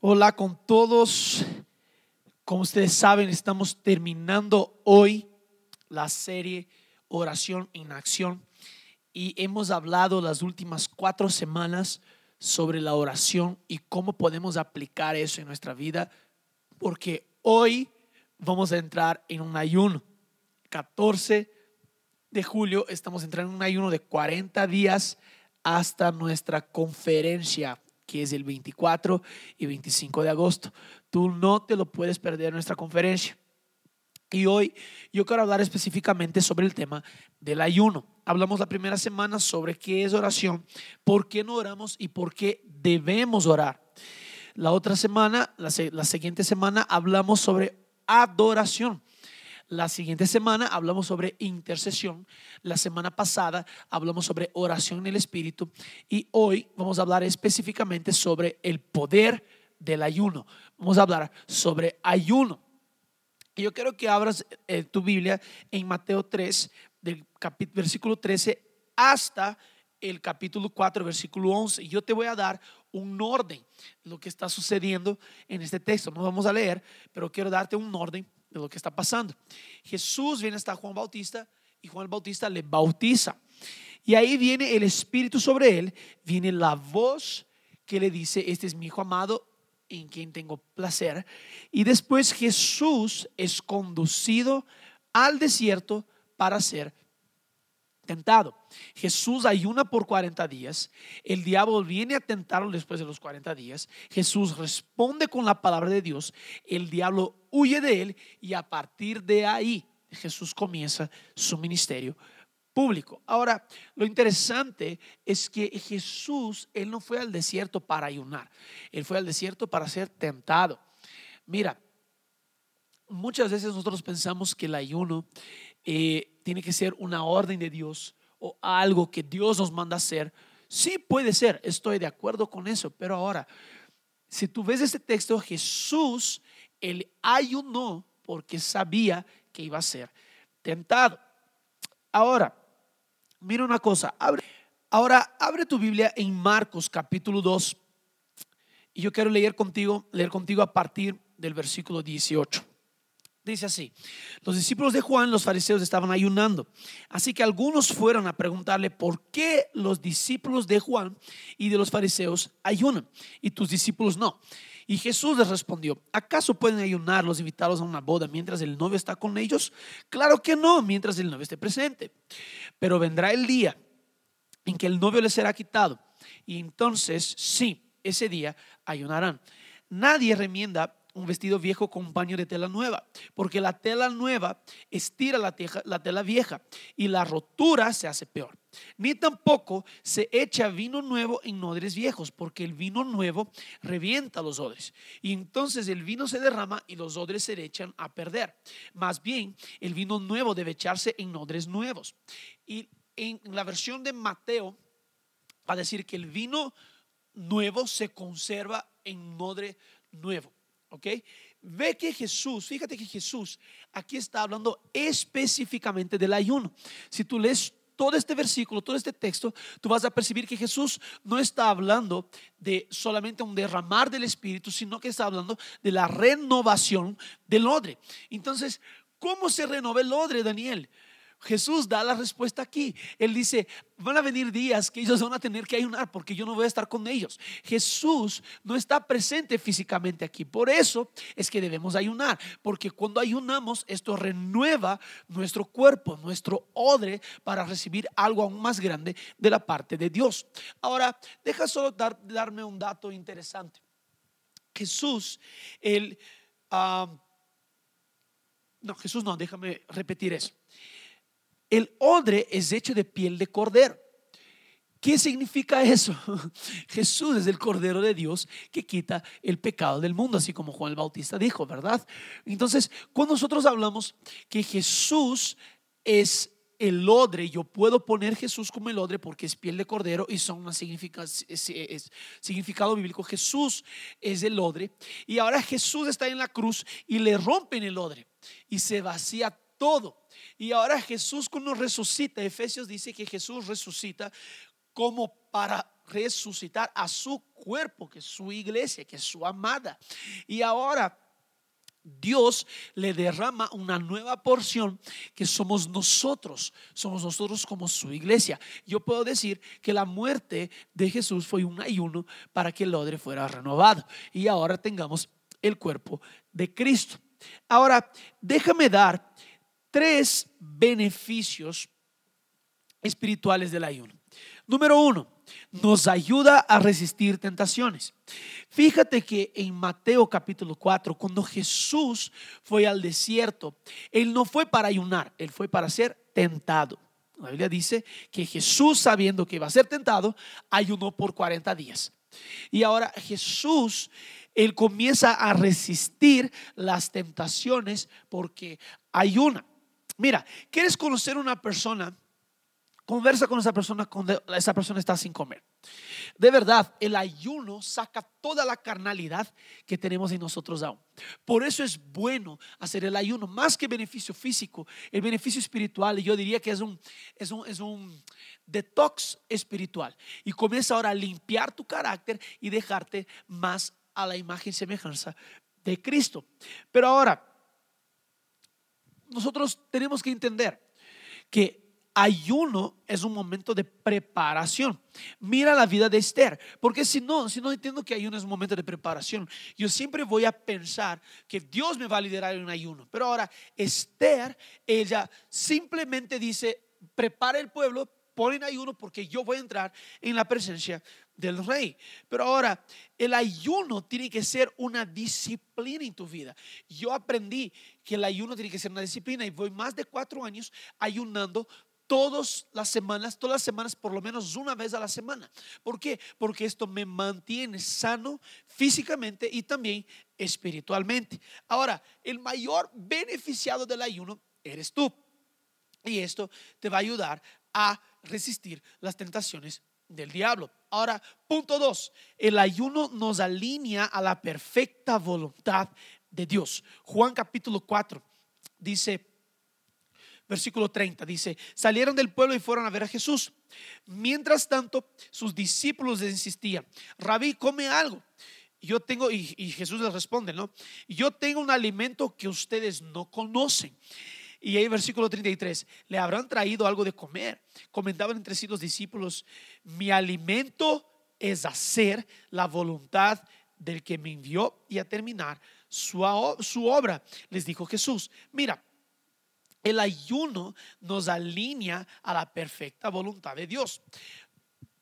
Hola con todos. Como ustedes saben, estamos terminando hoy la serie Oración en Acción y hemos hablado las últimas cuatro semanas sobre la oración y cómo podemos aplicar eso en nuestra vida, porque hoy vamos a entrar en un ayuno. 14 de julio estamos entrando en un ayuno de 40 días hasta nuestra conferencia que es el 24 y 25 de agosto. Tú no te lo puedes perder en nuestra conferencia. Y hoy yo quiero hablar específicamente sobre el tema del ayuno. Hablamos la primera semana sobre qué es oración, por qué no oramos y por qué debemos orar. La otra semana, la, la siguiente semana, hablamos sobre adoración. La siguiente semana hablamos sobre intercesión. La semana pasada hablamos sobre oración en el Espíritu. Y hoy vamos a hablar específicamente sobre el poder del ayuno. Vamos a hablar sobre ayuno. Yo quiero que abras eh, tu Biblia en Mateo 3, del versículo 13 hasta el capítulo 4, versículo 11. Y yo te voy a dar un orden de lo que está sucediendo en este texto. No vamos a leer, pero quiero darte un orden de lo que está pasando. Jesús viene hasta Juan Bautista y Juan Bautista le bautiza. Y ahí viene el Espíritu sobre él, viene la voz que le dice, este es mi Hijo amado en quien tengo placer. Y después Jesús es conducido al desierto para ser tentado. Jesús ayuna por 40 días, el diablo viene a tentarlo después de los 40 días, Jesús responde con la palabra de Dios, el diablo huye de él y a partir de ahí Jesús comienza su ministerio público. Ahora, lo interesante es que Jesús, él no fue al desierto para ayunar, él fue al desierto para ser tentado. Mira, muchas veces nosotros pensamos que el ayuno eh, tiene que ser una orden de Dios o algo que Dios nos manda hacer. Sí puede ser, estoy de acuerdo con eso, pero ahora, si tú ves este texto, Jesús, él ayunó porque sabía que iba a ser tentado. Ahora, mira una cosa, abre, ahora abre tu Biblia en Marcos capítulo 2 y yo quiero leer contigo, leer contigo a partir del versículo 18. Dice así, los discípulos de Juan, los fariseos, estaban ayunando. Así que algunos fueron a preguntarle por qué los discípulos de Juan y de los fariseos ayunan y tus discípulos no. Y Jesús les respondió, ¿acaso pueden ayunar los invitados a una boda mientras el novio está con ellos? Claro que no, mientras el novio esté presente. Pero vendrá el día en que el novio les será quitado. Y entonces, sí, ese día ayunarán. Nadie remienda un vestido viejo con un paño de tela nueva, porque la tela nueva estira la, la tela vieja y la rotura se hace peor. Ni tampoco se echa vino nuevo en odres viejos, porque el vino nuevo revienta los odres. Y entonces el vino se derrama y los odres se echan a perder. Más bien, el vino nuevo debe echarse en odres nuevos. Y en la versión de Mateo va a decir que el vino nuevo se conserva en odre nuevo. ¿Ok? Ve que Jesús, fíjate que Jesús aquí está hablando específicamente del ayuno. Si tú lees todo este versículo, todo este texto, tú vas a percibir que Jesús no está hablando de solamente un derramar del Espíritu, sino que está hablando de la renovación del odre. Entonces, ¿cómo se renova el odre, Daniel? Jesús da la respuesta aquí. Él dice, van a venir días que ellos van a tener que ayunar porque yo no voy a estar con ellos. Jesús no está presente físicamente aquí. Por eso es que debemos ayunar, porque cuando ayunamos esto renueva nuestro cuerpo, nuestro odre para recibir algo aún más grande de la parte de Dios. Ahora, deja solo darme un dato interesante. Jesús, él... Ah, no, Jesús no, déjame repetir eso. El odre es hecho de piel de cordero. ¿Qué significa eso? Jesús es el Cordero de Dios que quita el pecado del mundo, así como Juan el Bautista dijo, ¿verdad? Entonces, cuando nosotros hablamos que Jesús es el odre, yo puedo poner Jesús como el odre porque es piel de cordero y son un significado bíblico. Jesús es el odre y ahora Jesús está en la cruz y le rompen el odre y se vacía todo. Y ahora Jesús cuando resucita, Efesios dice que Jesús resucita como para resucitar a su cuerpo, que es su iglesia, que es su amada. Y ahora Dios le derrama una nueva porción que somos nosotros, somos nosotros como su iglesia. Yo puedo decir que la muerte de Jesús fue un ayuno para que el odre fuera renovado y ahora tengamos el cuerpo de Cristo. Ahora, déjame dar tres beneficios espirituales del ayuno. Número uno, nos ayuda a resistir tentaciones. Fíjate que en Mateo capítulo 4, cuando Jesús fue al desierto, Él no fue para ayunar, Él fue para ser tentado. La Biblia dice que Jesús, sabiendo que iba a ser tentado, ayunó por 40 días. Y ahora Jesús, Él comienza a resistir las tentaciones porque ayuna. Mira, ¿quieres conocer una persona? Conversa con esa persona cuando esa persona está sin comer. De verdad, el ayuno saca toda la carnalidad que tenemos en nosotros aún. Por eso es bueno hacer el ayuno, más que beneficio físico, el beneficio espiritual, yo diría que es un, es un, es un detox espiritual. Y comienza ahora a limpiar tu carácter y dejarte más a la imagen y semejanza de Cristo. Pero ahora, nosotros tenemos que entender que ayuno es un momento de preparación. Mira la vida de Esther, porque si no, si no entiendo que ayuno es un momento de preparación, yo siempre voy a pensar que Dios me va a liderar en un ayuno. Pero ahora, Esther, ella simplemente dice, prepara el pueblo, pon en ayuno porque yo voy a entrar en la presencia del rey. Pero ahora, el ayuno tiene que ser una disciplina en tu vida. Yo aprendí que el ayuno tiene que ser una disciplina y voy más de cuatro años ayunando todas las semanas, todas las semanas, por lo menos una vez a la semana. ¿Por qué? Porque esto me mantiene sano físicamente y también espiritualmente. Ahora, el mayor beneficiado del ayuno eres tú. Y esto te va a ayudar a resistir las tentaciones del diablo. Ahora, punto dos, el ayuno nos alinea a la perfecta voluntad de Dios. Juan capítulo 4 dice, versículo 30, dice, salieron del pueblo y fueron a ver a Jesús. Mientras tanto, sus discípulos les insistían, rabí, come algo. Yo tengo, y, y Jesús les responde, ¿no? Yo tengo un alimento que ustedes no conocen. Y ahí versículo 33, le habrán traído algo de comer. Comentaban entre sí los discípulos, mi alimento es hacer la voluntad del que me envió y a terminar su, obra. Les dijo Jesús, mira, el ayuno nos alinea a la perfecta voluntad de Dios.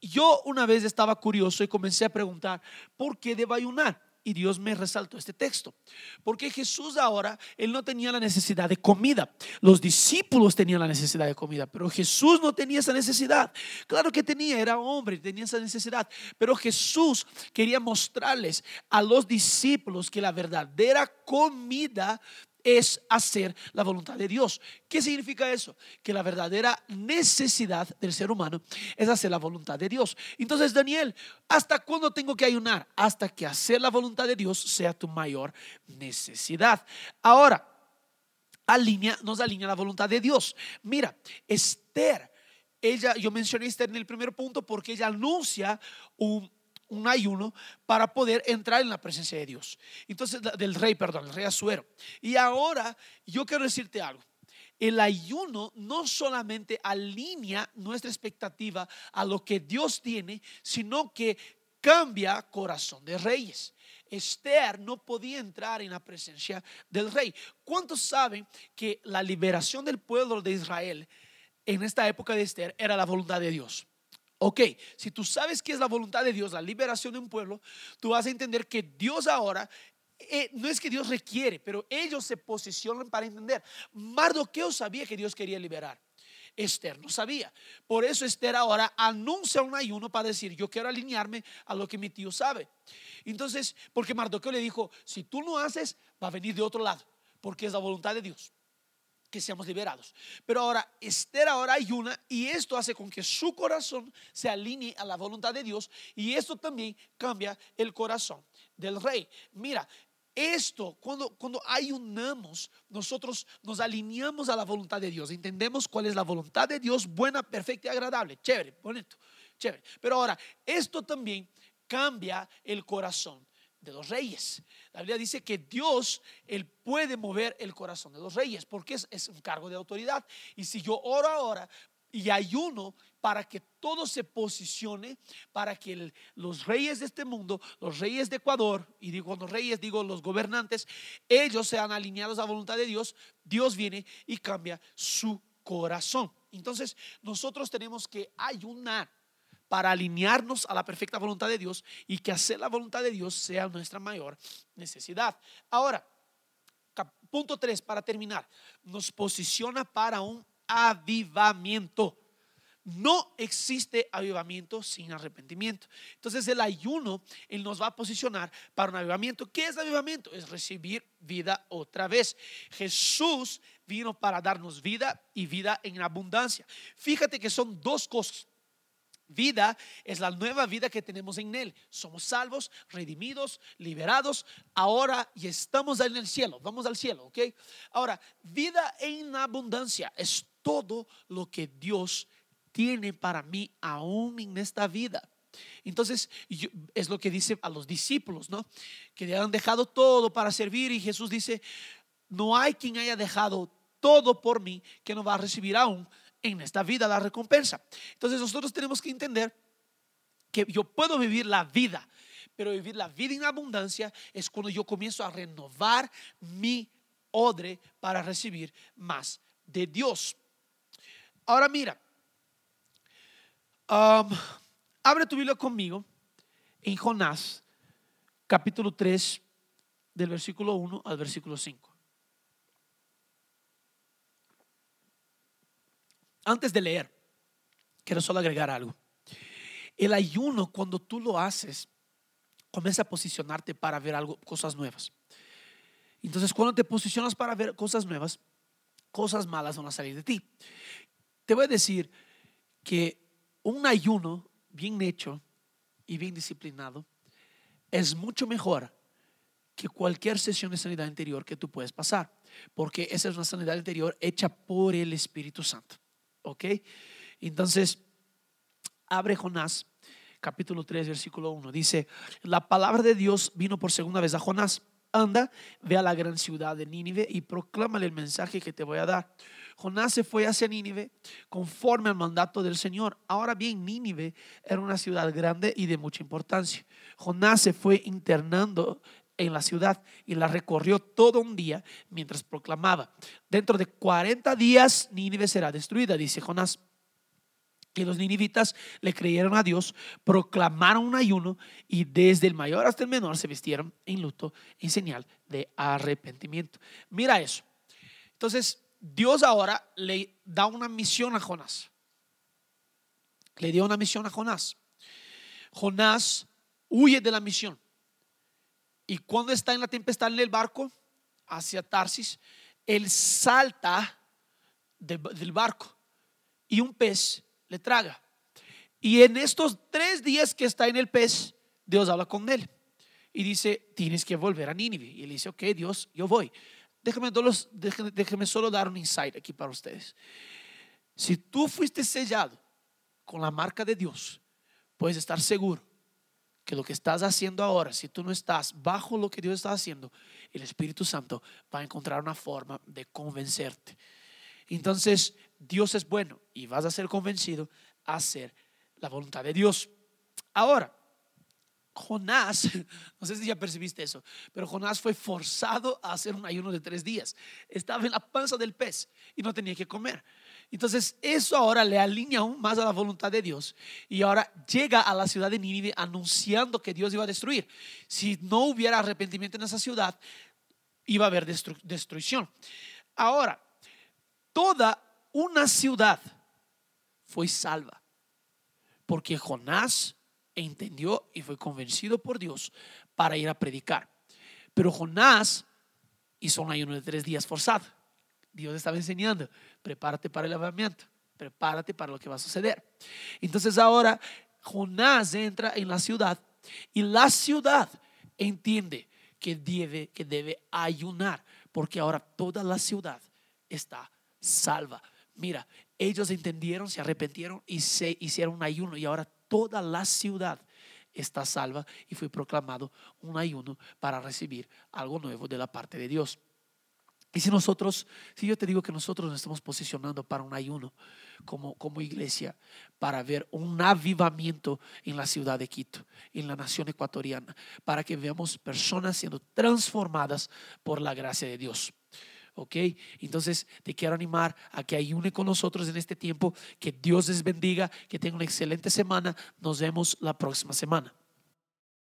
Yo una vez estaba curioso y comencé a preguntar, ¿por qué debo ayunar? Y Dios me resaltó este texto. Porque Jesús ahora, Él no tenía la necesidad de comida. Los discípulos tenían la necesidad de comida, pero Jesús no tenía esa necesidad. Claro que tenía, era hombre, tenía esa necesidad. Pero Jesús quería mostrarles a los discípulos que la verdadera comida es hacer la voluntad de Dios. ¿Qué significa eso? Que la verdadera necesidad del ser humano es hacer la voluntad de Dios. Entonces, Daniel, ¿hasta cuándo tengo que ayunar? Hasta que hacer la voluntad de Dios sea tu mayor necesidad. Ahora, alinea, nos alinea la voluntad de Dios. Mira, Esther, ella, yo mencioné Esther en el primer punto porque ella anuncia un un ayuno para poder entrar en la presencia de Dios. Entonces, del rey, perdón, el rey Azuero. Y ahora yo quiero decirte algo. El ayuno no solamente alinea nuestra expectativa a lo que Dios tiene, sino que cambia corazón de reyes. Esther no podía entrar en la presencia del rey. ¿Cuántos saben que la liberación del pueblo de Israel en esta época de Esther era la voluntad de Dios? Ok, si tú sabes que es la voluntad de Dios, la liberación de un pueblo, tú vas a entender que Dios ahora eh, no es que Dios requiere, pero ellos se posicionan para entender. Mardoqueo sabía que Dios quería liberar. Esther no sabía. Por eso Esther ahora anuncia un ayuno para decir, yo quiero alinearme a lo que mi tío sabe. Entonces, porque Mardoqueo le dijo, si tú no haces, va a venir de otro lado, porque es la voluntad de Dios que seamos liberados. Pero ahora, Esther ahora ayuna y esto hace con que su corazón se alinee a la voluntad de Dios y esto también cambia el corazón del rey. Mira, esto, cuando, cuando ayunamos, nosotros nos alineamos a la voluntad de Dios, entendemos cuál es la voluntad de Dios, buena, perfecta y agradable, chévere, bonito. Chévere. Pero ahora, esto también cambia el corazón de los reyes. La Biblia dice que Dios, Él puede mover el corazón de los reyes, porque es, un cargo de autoridad. Y si yo oro ahora y ayuno para que todo se posicione, para que los reyes de este mundo, los reyes de Ecuador, y digo los reyes, digo los gobernantes, ellos sean alineados a la voluntad de Dios, Dios viene y cambia su corazón. Entonces nosotros tenemos que ayunar para alinearnos a la perfecta voluntad de Dios y que hacer la voluntad de Dios sea nuestra mayor necesidad. Ahora, punto 3 para terminar, nos posiciona para un avivamiento. No existe avivamiento sin arrepentimiento. Entonces el ayuno, Él nos va a posicionar para un avivamiento. ¿Qué es avivamiento? Es recibir vida otra vez. Jesús vino para darnos vida y vida en abundancia. Fíjate que son dos cosas. Vida es la nueva vida que tenemos en Él. Somos salvos, redimidos, liberados, ahora y estamos en el cielo. Vamos al cielo, ¿ok? Ahora, vida en abundancia es todo lo que Dios tiene para mí aún en esta vida. Entonces, es lo que dice a los discípulos, ¿no? Que han dejado todo para servir y Jesús dice, no hay quien haya dejado todo por mí que no va a recibir aún en esta vida la recompensa. Entonces nosotros tenemos que entender que yo puedo vivir la vida, pero vivir la vida en abundancia es cuando yo comienzo a renovar mi odre para recibir más de Dios. Ahora mira, um, abre tu Biblia conmigo en Jonás, capítulo 3, del versículo 1 al versículo 5. Antes de leer, quiero solo agregar algo. El ayuno, cuando tú lo haces, comienza a posicionarte para ver algo, cosas nuevas. Entonces, cuando te posicionas para ver cosas nuevas, cosas malas van a salir de ti. Te voy a decir que un ayuno bien hecho y bien disciplinado es mucho mejor que cualquier sesión de sanidad interior que tú puedes pasar, porque esa es una sanidad interior hecha por el Espíritu Santo. ¿Ok? Entonces, abre Jonás, capítulo 3, versículo 1. Dice, la palabra de Dios vino por segunda vez a Jonás. Anda, ve a la gran ciudad de Nínive y proclámale el mensaje que te voy a dar. Jonás se fue hacia Nínive conforme al mandato del Señor. Ahora bien, Nínive era una ciudad grande y de mucha importancia. Jonás se fue internando en la ciudad y la recorrió todo un día mientras proclamaba, dentro de 40 días Nínive será destruida, dice Jonás. Y los ninivitas le creyeron a Dios, proclamaron un ayuno y desde el mayor hasta el menor se vistieron en luto en señal de arrepentimiento. Mira eso. Entonces, Dios ahora le da una misión a Jonás. Le dio una misión a Jonás. Jonás huye de la misión. Y cuando está en la tempestad en el barco hacia Tarsis, él salta del barco y un pez le traga. Y en estos tres días que está en el pez, Dios habla con él y dice, tienes que volver a Nínive. Y él dice, ok, Dios, yo voy. Déjame, déjame solo dar un insight aquí para ustedes. Si tú fuiste sellado con la marca de Dios, puedes estar seguro que lo que estás haciendo ahora, si tú no estás bajo lo que Dios está haciendo, el Espíritu Santo va a encontrar una forma de convencerte. Entonces, Dios es bueno y vas a ser convencido a hacer la voluntad de Dios. Ahora, Jonás, no sé si ya percibiste eso, pero Jonás fue forzado a hacer un ayuno de tres días. Estaba en la panza del pez y no tenía que comer. Entonces eso ahora le alinea aún más a la voluntad de Dios. Y ahora llega a la ciudad de Nínive anunciando que Dios iba a destruir. Si no hubiera arrepentimiento en esa ciudad, iba a haber destrucción. Ahora, toda una ciudad fue salva. Porque Jonás entendió y fue convencido por Dios para ir a predicar. Pero Jonás hizo un ayuno de tres días forzado. Dios estaba enseñando, prepárate para el lavamiento, prepárate para lo que va a suceder. Entonces ahora Jonás entra en la ciudad y la ciudad entiende que debe, que debe ayunar, porque ahora toda la ciudad está salva. Mira, ellos entendieron, se arrepintieron y se hicieron un ayuno y ahora toda la ciudad está salva y fue proclamado un ayuno para recibir algo nuevo de la parte de Dios. Y si nosotros, si yo te digo que nosotros nos estamos posicionando para un ayuno como, como iglesia, para ver un avivamiento en la ciudad de Quito, en la nación ecuatoriana, para que veamos personas siendo transformadas por la gracia de Dios. ¿Ok? Entonces te quiero animar a que ayune con nosotros en este tiempo. Que Dios les bendiga, que tengan una excelente semana. Nos vemos la próxima semana.